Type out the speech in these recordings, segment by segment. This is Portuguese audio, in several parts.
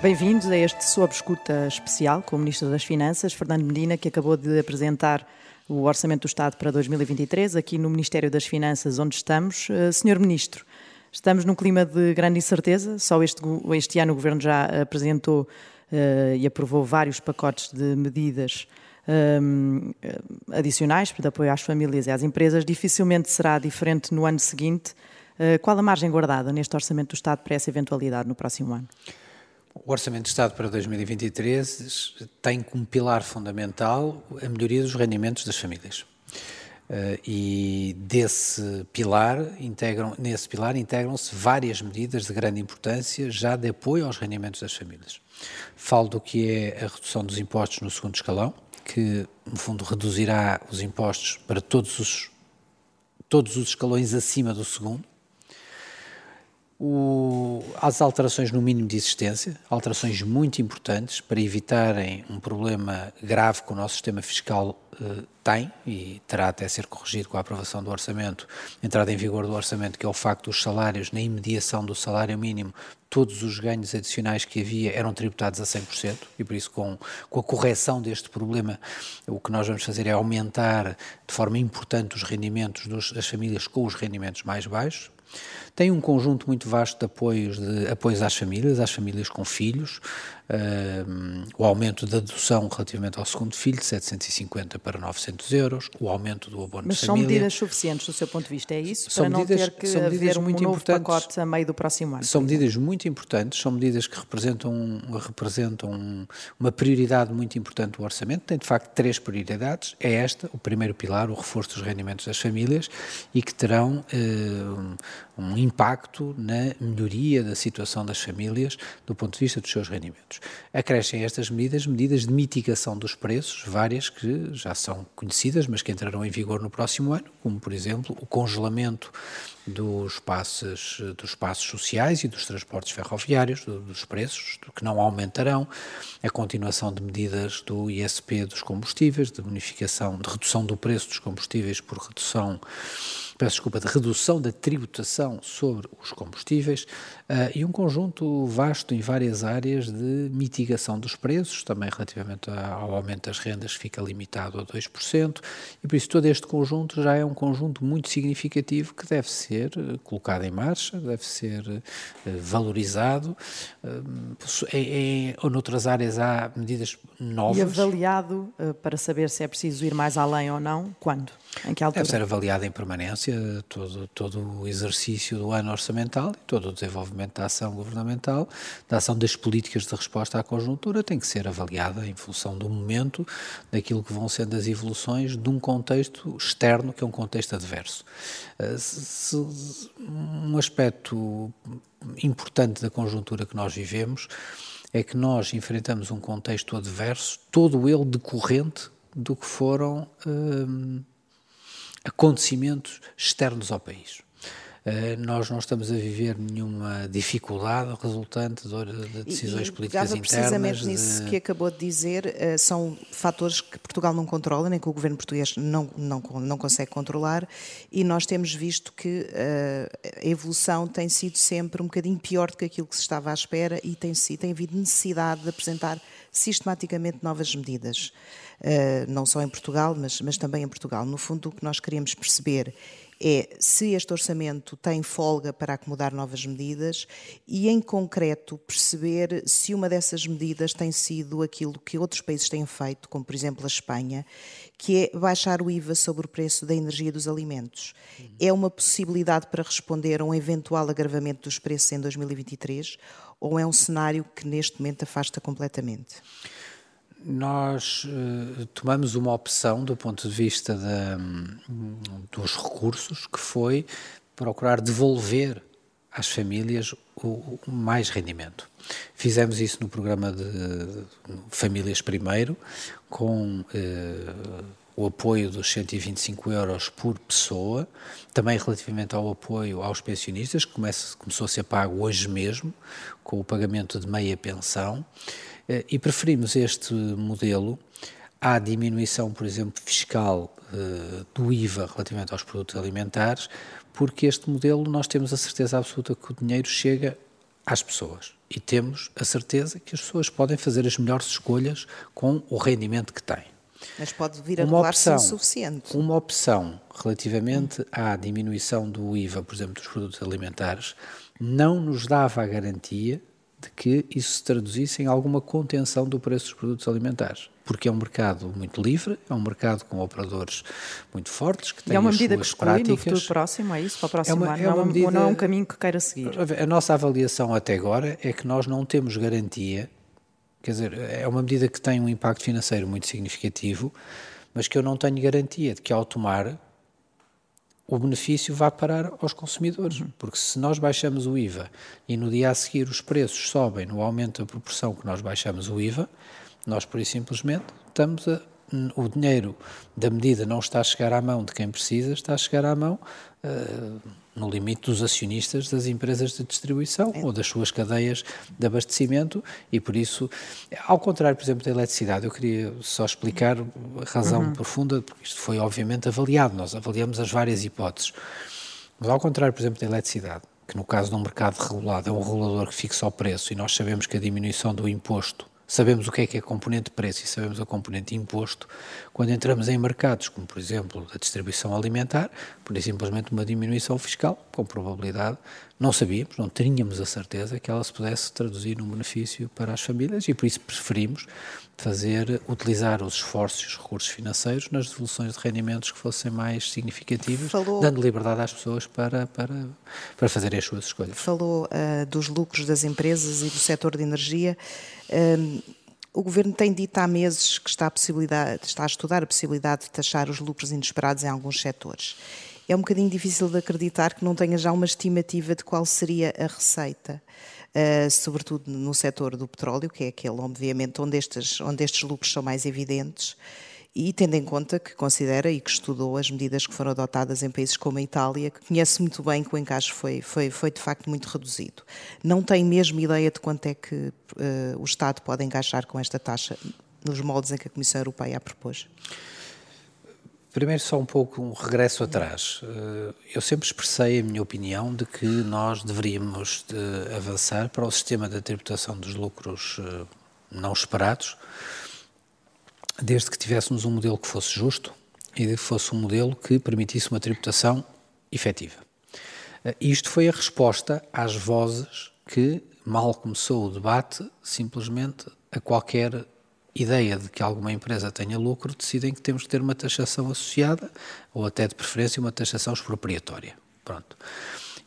Bem-vindos a este Sob Escuta especial com o Ministro das Finanças, Fernando Medina, que acabou de apresentar o Orçamento do Estado para 2023, aqui no Ministério das Finanças, onde estamos. Uh, Senhor Ministro, estamos num clima de grande incerteza. Só este, este ano o Governo já apresentou uh, e aprovou vários pacotes de medidas um, adicionais de apoio às famílias e às empresas. Dificilmente será diferente no ano seguinte. Uh, qual a margem guardada neste Orçamento do Estado para essa eventualidade no próximo ano? O Orçamento de Estado para 2023 tem como pilar fundamental a melhoria dos rendimentos das famílias. Uh, e desse pilar integram, nesse pilar integram-se várias medidas de grande importância já de apoio aos rendimentos das famílias. Falo do que é a redução dos impostos no segundo escalão, que no fundo reduzirá os impostos para todos os todos os escalões acima do segundo o, as alterações no mínimo de existência, alterações muito importantes para evitarem um problema grave que o nosso sistema fiscal eh, tem e terá até ser corrigido com a aprovação do orçamento, entrada em vigor do orçamento, que é o facto dos salários, na imediação do salário mínimo, todos os ganhos adicionais que havia eram tributados a 100%, e por isso, com, com a correção deste problema, o que nós vamos fazer é aumentar de forma importante os rendimentos das famílias com os rendimentos mais baixos, tem um conjunto muito vasto de apoios, de apoios às famílias, às famílias com filhos, o aumento da dedução relativamente ao segundo filho, de 750 para 900 euros, o aumento do abono Mas de família. Mas são medidas suficientes do seu ponto de vista, é isso? São para medidas, não ter que são haver um muito novo pacote a meio do próximo ano? São medidas muito importantes, são medidas que representam, representam uma prioridade muito importante do orçamento, tem de facto três prioridades, é esta, o primeiro pilar, o reforço dos rendimentos das famílias, e que terão uh, um impacto na melhoria da situação das famílias do ponto de vista dos seus rendimentos. Acrescem estas medidas medidas de mitigação dos preços, várias que já são conhecidas, mas que entrarão em vigor no próximo ano, como, por exemplo, o congelamento dos passos, dos passos sociais e dos transportes ferroviários, do, dos preços, que não aumentarão, a continuação de medidas do ISP dos combustíveis, de bonificação, de redução do preço dos combustíveis por redução peço desculpa, de redução da tributação sobre os combustíveis uh, e um conjunto vasto em várias áreas de mitigação dos preços, também relativamente ao aumento das rendas fica limitado a 2%, e por isso todo este conjunto já é um conjunto muito significativo que deve ser uh, colocado em marcha, deve ser uh, valorizado. Em, em, ou noutras áreas há medidas novas. E avaliado para saber se é preciso ir mais além ou não, quando? Em que altura? Deve ser avaliado em permanência todo, todo o exercício do ano orçamental e todo o desenvolvimento da ação governamental, da ação das políticas de resposta à conjuntura, tem que ser avaliada em função do momento, daquilo que vão sendo as evoluções de um contexto externo, que é um contexto adverso. Eh, um aspecto importante da conjuntura que nós vivemos é que nós enfrentamos um contexto adverso, todo ele decorrente do que foram. Hum, acontecimentos externos ao país. Uh, nós não estamos a viver nenhuma dificuldade resultante de, de decisões e, políticas internas. precisamente nisso de... que acabou de dizer, uh, são fatores que Portugal não controla, nem que o governo português não, não, não consegue controlar, e nós temos visto que uh, a evolução tem sido sempre um bocadinho pior do que aquilo que se estava à espera e tem, tem havido necessidade de apresentar sistematicamente novas medidas. Eh, não só em Portugal, mas, mas também em Portugal. No fundo, o que nós queremos perceber é se este orçamento tem folga para acomodar novas medidas e, em concreto, perceber se uma dessas medidas tem sido aquilo que outros países têm feito, como por exemplo a Espanha, que é baixar o IVA sobre o preço da energia dos alimentos. Uhum. É uma possibilidade para responder a um eventual agravamento dos preços em 2023 ou é um cenário que neste momento afasta completamente? nós uh, tomamos uma opção do ponto de vista de, dos recursos, que foi procurar devolver às famílias o, o, mais rendimento. Fizemos isso no programa de, de Famílias Primeiro, com uh, o apoio dos 125 euros por pessoa, também relativamente ao apoio aos pensionistas, que começa, começou a ser pago hoje mesmo, com o pagamento de meia pensão. Eh, e preferimos este modelo à diminuição, por exemplo, fiscal eh, do IVA relativamente aos produtos alimentares, porque este modelo nós temos a certeza absoluta que o dinheiro chega às pessoas. E temos a certeza que as pessoas podem fazer as melhores escolhas com o rendimento que têm. Mas pode vir a revelar-se insuficiente. Uma opção relativamente à diminuição do IVA, por exemplo, dos produtos alimentares, não nos dava a garantia de que isso se traduzisse em alguma contenção do preço dos produtos alimentares. Porque é um mercado muito livre, é um mercado com operadores muito fortes, que têm é uma medida que exclui práticas. no futuro próximo, é isso? Para o próximo é uma, ano? É uma não, medida, não é um caminho que queira seguir? A nossa avaliação até agora é que nós não temos garantia, quer dizer, é uma medida que tem um impacto financeiro muito significativo, mas que eu não tenho garantia de que ao tomar o benefício vai parar aos consumidores. Uhum. Porque se nós baixamos o IVA e no dia a seguir os preços sobem no aumento da proporção que nós baixamos o IVA, nós, por isso simplesmente, estamos a. O dinheiro da medida não está a chegar à mão de quem precisa, está a chegar à mão uh, no limite dos acionistas das empresas de distribuição é. ou das suas cadeias de abastecimento e por isso, ao contrário, por exemplo, da eletricidade, eu queria só explicar a razão uhum. profunda, porque isto foi obviamente avaliado, nós avaliamos as várias hipóteses, mas ao contrário, por exemplo, da eletricidade, que no caso de um mercado regulado é um regulador que fixa o preço e nós sabemos que a diminuição do imposto sabemos o que é que é componente preço e sabemos a componente imposto, quando entramos em mercados como, por exemplo, a distribuição alimentar, por simplesmente uma diminuição fiscal, com probabilidade, não sabíamos, não tínhamos a certeza que ela se pudesse traduzir num benefício para as famílias e por isso preferimos fazer, utilizar os esforços e os recursos financeiros nas devoluções de rendimentos que fossem mais significativos, Falou... dando liberdade às pessoas para, para, para fazerem as suas escolhas. Falou uh, dos lucros das empresas e do setor de energia. Um, o Governo tem dito há meses que está a, possibilidade, está a estudar a possibilidade de taxar os lucros inesperados em alguns setores. É um bocadinho difícil de acreditar que não tenha já uma estimativa de qual seria a receita. Uh, sobretudo no setor do petróleo, que é aquele, obviamente, onde estes, onde estes lucros são mais evidentes e tendo em conta que considera e que estudou as medidas que foram adotadas em países como a Itália, que conhece muito bem que o encaixe foi, foi, foi de facto muito reduzido. Não tem mesmo ideia de quanto é que uh, o Estado pode encaixar com esta taxa nos moldes em que a Comissão Europeia a propôs? Primeiro, só um pouco um regresso atrás. Eh, eu sempre expressei a minha opinião de que nós deveríamos de avançar para o sistema da tributação dos lucros eh, não esperados, desde que tivéssemos um modelo que fosse justo e que fosse um modelo que permitisse uma tributação efetiva. Eh, isto foi a resposta às vozes que, mal começou o debate, simplesmente a qualquer ideia de que alguma empresa tenha lucro, decidem que temos que ter uma taxação associada ou até de preferência uma taxação expropriatória. Pronto.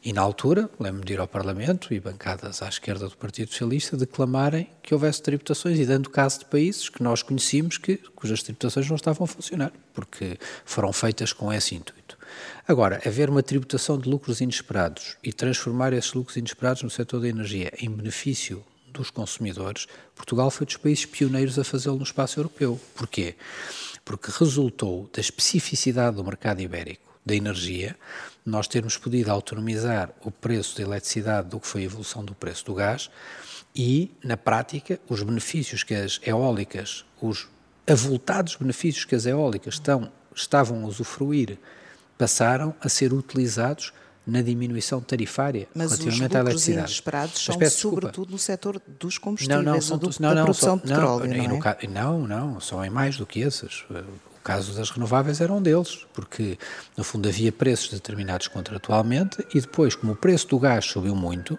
E na altura, lembro-me de ir ao Parlamento e bancadas à esquerda do Partido Socialista declamarem que houvesse tributações e dando caso de países que nós conhecíamos que, cujas tributações não estavam a funcionar, porque foram feitas com esse intuito. Agora, haver uma tributação de lucros inesperados e transformar esses lucros inesperados no setor da energia em benefício dos consumidores, Portugal foi dos países pioneiros a fazê-lo no espaço europeu. Porquê? Porque resultou da especificidade do mercado ibérico da energia, nós termos podido autonomizar o preço da eletricidade do que foi a evolução do preço do gás e, na prática, os benefícios que as eólicas, os avultados benefícios que as eólicas estão, estavam a usufruir, passaram a ser utilizados na diminuição tarifária Mas relativamente à eletricidade. Mas os esperados são sobretudo no setor dos combustíveis, não, não, são, do, não, não, da produção de petróleo, não, não, é? não, não, são em mais do que esses. O caso das renováveis era um deles, porque no fundo havia preços determinados contratualmente e depois, como o preço do gás subiu muito,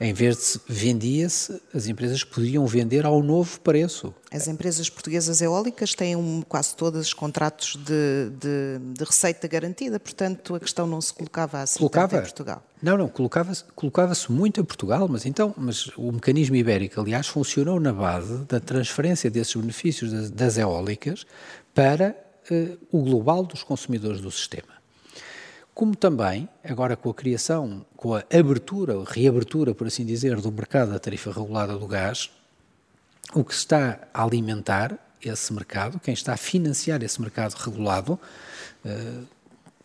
em vez de vendia-se, as empresas podiam vender ao novo preço. As empresas portuguesas eólicas têm um, quase todos contratos de, de, de, receita garantida, portanto a questão não se colocava assim colocava, em Portugal. Não, não, colocava-se colocava muito em Portugal, mas então, mas o mecanismo ibérico, aliás, funcionou na base da transferência desses benefícios das, das eólicas para uh, o global dos consumidores do sistema. Como também, agora com a criação, com a abertura, reabertura, por assim dizer, do mercado da tarifa regulada do gás, o que está a alimentar esse mercado, quem está a financiar esse mercado regulado, uh,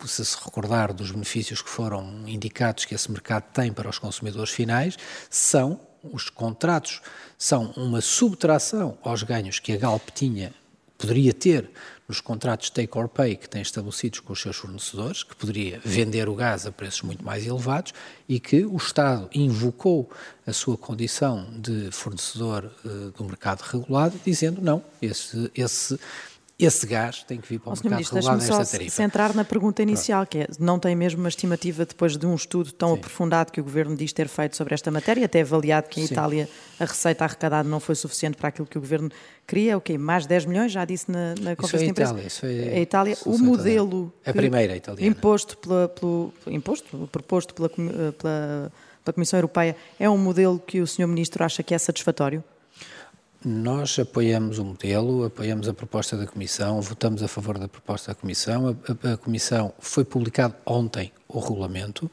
se se recordar dos benefícios que foram indicados que esse mercado tem para os consumidores finais, são os contratos, são uma subtração aos ganhos que a Galp tinha poderia ter nos contratos take or pay que tem estabelecidos com os seus fornecedores, que poderia vender o gás a preços muito mais elevados e que o Estado invocou a sua condição de fornecedor uh, do mercado regulado, dizendo não, esse, esse esse gás tem que vir para o, o mercado Ministro, regulado nesta só tarifa. centrar na pergunta inicial, que é, não tem mesmo uma estimativa depois de um estudo tão Sim. aprofundado que o Governo diz ter feito sobre esta matéria, até avaliado que em Sim. Itália a receita arrecadada não foi suficiente para aquilo que o Governo queria, o quê? Mais 10 milhões, já disse na, na conferência de imprensa. Isso foi a Itália. O modelo... A primeira italiana. Imposto, pela, pelo, imposto proposto pela, pela, pela Comissão Europeia é um modelo que o Sr. Ministro acha que é satisfatório? Nós apoiamos o modelo, apoiamos a proposta da Comissão, votamos a favor da proposta da Comissão. A, a, a, Comissão foi publicado ontem o regulamento.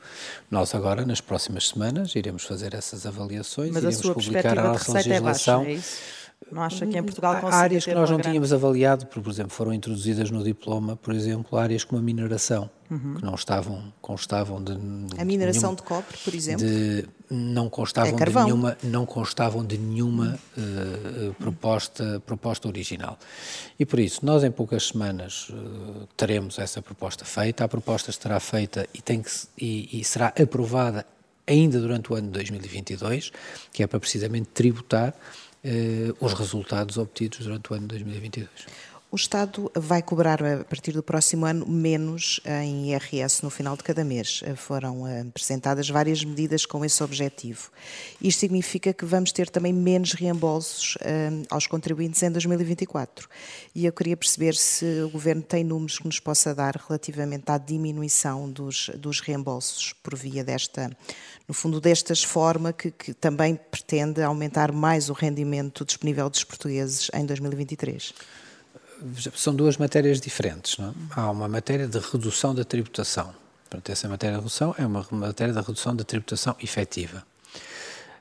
Nós agora, nas próximas semanas, iremos fazer essas avaliações, Mas iremos a publicar a nossa legislação. É, baixa, é não acha que em Portugal Há áreas que nós não grande... tínhamos avaliado, por exemplo, foram introduzidas no diploma, por exemplo, áreas como a mineração, uhum. que não estavam, constavam de... A mineração de, nenhuma, de cobre, por exemplo? De, não constavam é de nenhuma, não constavam de nenhuma uh, proposta, proposta original. E por isso, nós em poucas semanas uh, teremos essa proposta feita, a proposta estará feita e, tem que, e, e será aprovada ainda durante o ano de 2022, que é para precisamente tributar eh, os resultados obtidos durante o ano de 2022. O Estado vai cobrar a partir do próximo ano menos em IRS no final de cada mês. Foram eh, apresentadas várias medidas com esse objetivo. Isto significa que vamos ter também menos reembolsos eh, aos contribuintes em 2024. E eu queria perceber se o Governo tem números que nos possa dar relativamente à diminuição dos, dos reembolsos por via desta, no fundo, destas forma que, que também pretende aumentar mais o rendimento disponível dos portugueses em 2023 são duas matérias diferentes. Não? É? Há uma matéria de redução da tributação. Portanto, essa matéria de redução é uma matéria da redução da tributação efetiva.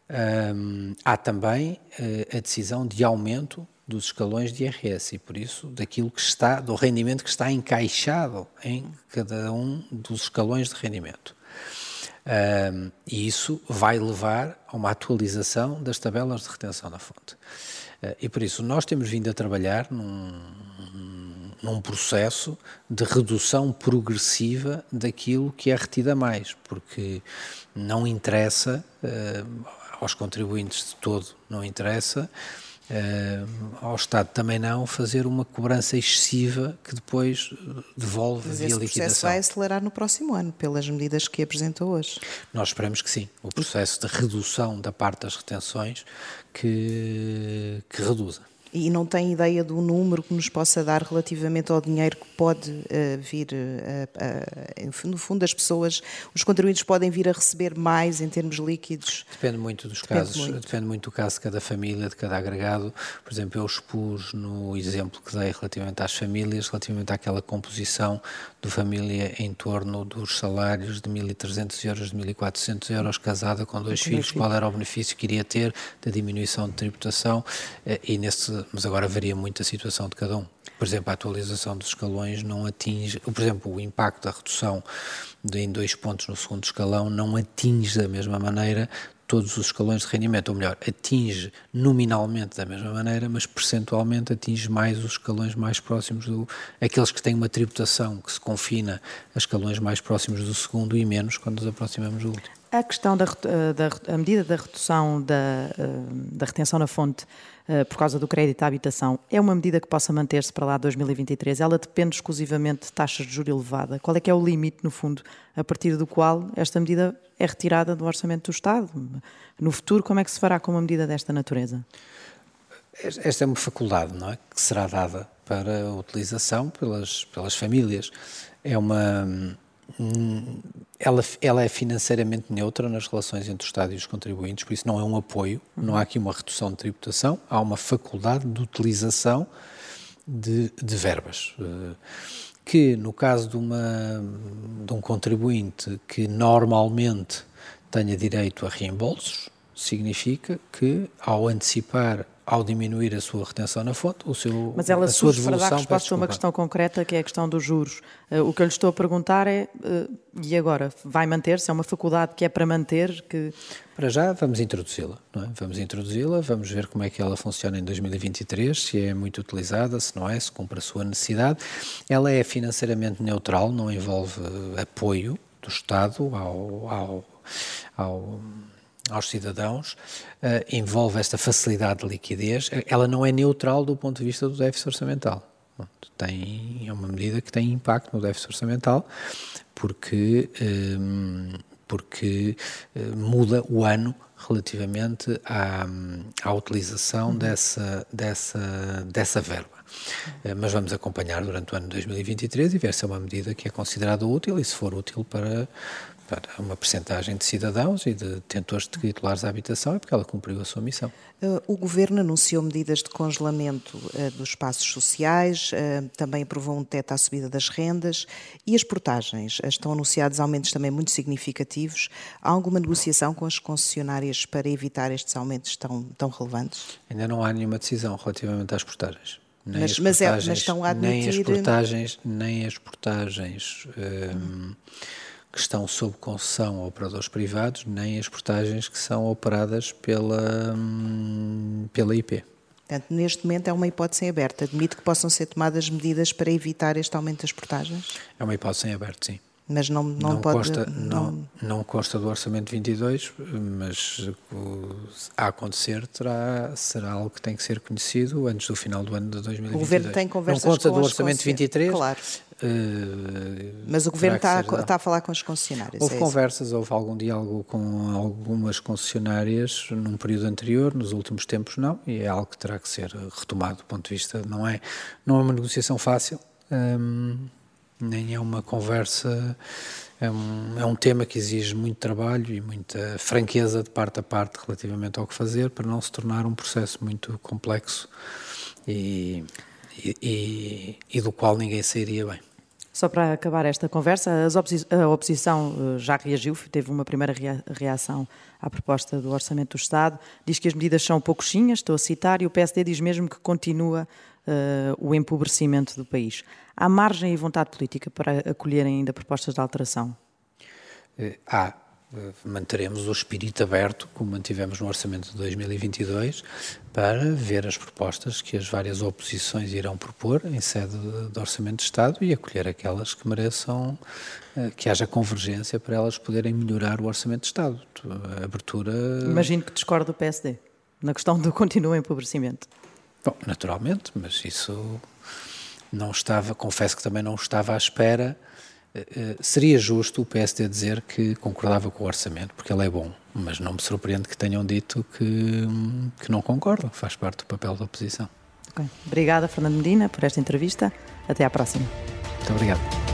Um, há também uh, a decisão de aumento dos escalões de IRS e, por isso, daquilo que está, do rendimento que está encaixado em cada um dos escalões de rendimento. E isso vai levar a uma atualização das tabelas de retenção na fonte. Uh, e por isso, nós temos vindo a trabalhar num, num processo de redução progressiva daquilo que é retido a mais, porque não interessa uh, aos contribuintes de todo, não interessa. Uh, ao Estado também não fazer uma cobrança excessiva que depois devolve Mas via liquidação. Esse processo vai acelerar no próximo ano, pelas medidas que apresentou hoje. Nós esperamos que sim. O processo de redução da parte das retenções que, que reduza e não tem ideia do número que nos possa dar relativamente ao dinheiro que pode uh, vir, uh, uh, no fundo, as pessoas, os contribuintes podem vir a receber mais em termos líquidos? Depende muito dos depende casos, muito. depende muito do caso de cada família, de cada agregado. Por exemplo, eu expus no exemplo que dei relativamente às famílias, relativamente àquela composição de família em torno dos salários de 1.300 euros, de 1.400 euros, casada com dois filhos, qual era o benefício que iria ter da diminuição de tributação e nesse mas agora varia muito a situação de cada um. Por exemplo, a atualização dos escalões não atinge, por exemplo, o impacto da redução de, em dois pontos no segundo escalão não atinge da mesma maneira todos os escalões de rendimento, ou melhor, atinge nominalmente da mesma maneira, mas percentualmente atinge mais os escalões mais próximos do aqueles que têm uma tributação que se confina a escalões mais próximos do segundo e menos quando nos aproximamos do último. A questão da, da a medida da redução da, eh, da retenção na fonte eh, por causa do crédito à habitação é uma medida que possa manter-se para lá de 2023? Ela depende exclusivamente de taxas de juros elevada. Qual é que é o limite, no fundo, a partir do qual esta medida é retirada do orçamento do Estado? No futuro, como é que se fará com uma medida desta natureza? Esta é uma faculdade, não é? Que será dada para utilização pelas, pelas famílias. É uma ela, ela é financeiramente neutra nas relações entre o Estado e os contribuintes, por isso não é um apoio, não há aqui uma redução de tributação, há uma faculdade de utilização de, de verbas. Eh, que no caso de, uma, de um contribuinte que normalmente tenha direito a reembolsos, significa que ao antecipar ao diminuir a sua retenção na fonte, o seu, Mas ela surge para dar resposta a uma questão concreta, que é a questão dos juros. Uh, o que eu lhe estou a perguntar é, uh, e agora, vai manter-se? É uma faculdade que é para manter? Que... Para já, vamos introduzi-la, não é? Vamos introduzi-la, vamos ver como é que ela funciona em 2023, se é muito utilizada, se não é, se cumpre a sua necessidade. Ela é financeiramente neutral, não envolve apoio do Estado ao, ao, ao aos cidadãos, uh, envolve esta facilidade de liquidez, ela não é neutral do ponto de vista do déficit orçamental. Tem, é uma medida que tem impacto no déficit orçamental, porque, um, ehm, porque uh, muda o ano relativamente à, à utilização uhum. dessa, dessa, dessa verba. Uh, mas vamos acompanhar durante o ano de 2023 e ver se é uma medida que é considerada útil e se for útil para, para uma percentagem de cidadãos e de detentores de titulares da habitação é porque ela cumpriu a sua missão. Uh, o Governo anunciou medidas de congelamento uh, dos espaços sociais, uh, também aprovou um teto à subida das rendas e as portagens. Estão anunciados aumentos também muito significativos. Há alguma negociação com as concessionárias para evitar estes aumentos tão, tão relevantes? Ainda não há nenhuma decisão relativamente às portagens. Nem mas, as mas, é, mas estão a admitir... Nem as portagens, nem as portagens um, que estão sob concessão a operadores privados, nem as portagens que são operadas pela, hum, pela IP. Portanto, neste momento é uma hipótese em aberto. Admite que possam ser tomadas medidas para evitar este aumento das portagens? É uma hipótese em aberto, sim. Mas não, não, não pode... Consta, não, não, não consta do Orçamento 22, mas a acontecer terá, será algo que tem que ser conhecido antes do final do ano de 2022. O Governo tem conversas Não consta do Orçamento 23, claro. Uh, Mas o Governo está, está, a falar com as concessionárias. Houve é conversas, houve algum diálogo com algumas concessionárias num período anterior, nos últimos tempos não, e é algo que terá que ser retomado do ponto de vista. Não é, não é uma negociação fácil, um, nem é uma conversa. É um, é um tema que exige muito trabalho e muita franqueza de parte a parte relativamente ao que fazer para não se tornar um processo muito complexo e e, e, do qual ninguém sairia bem. Só para acabar esta conversa, a oposição eh, já reagiu, teve uma primeira reação à proposta do Orçamento do Estado, diz que as medidas são pouquinhas, estou a citar, e o PSD diz mesmo que continua uh, o empobrecimento do país. Há margem e vontade política para acolherem ainda propostas de alteração? Uh, há, eh, manteremos o espírito aberto, como mantivemos no orçamento de 2022, para ver as propostas que as várias oposições irão propor em sede de orçamento de Estado e acolher aquelas que mereçam eh, que haja convergência para elas poderem melhorar o orçamento de Estado. A abertura. Imagino que discorda do PSD na questão do continuo empobrecimento. Bom, naturalmente, mas isso não estava, confesso que também não estava à espera eh, eh, seria justo o PSD dizer que concordava com o orçamento, porque ele é bom, mas não me surpreende que tenham dito que, que não concordam, faz parte do papel da oposição. Okay. Obrigada, Fernando Medina, por esta entrevista. Até à próxima. Muito obrigado.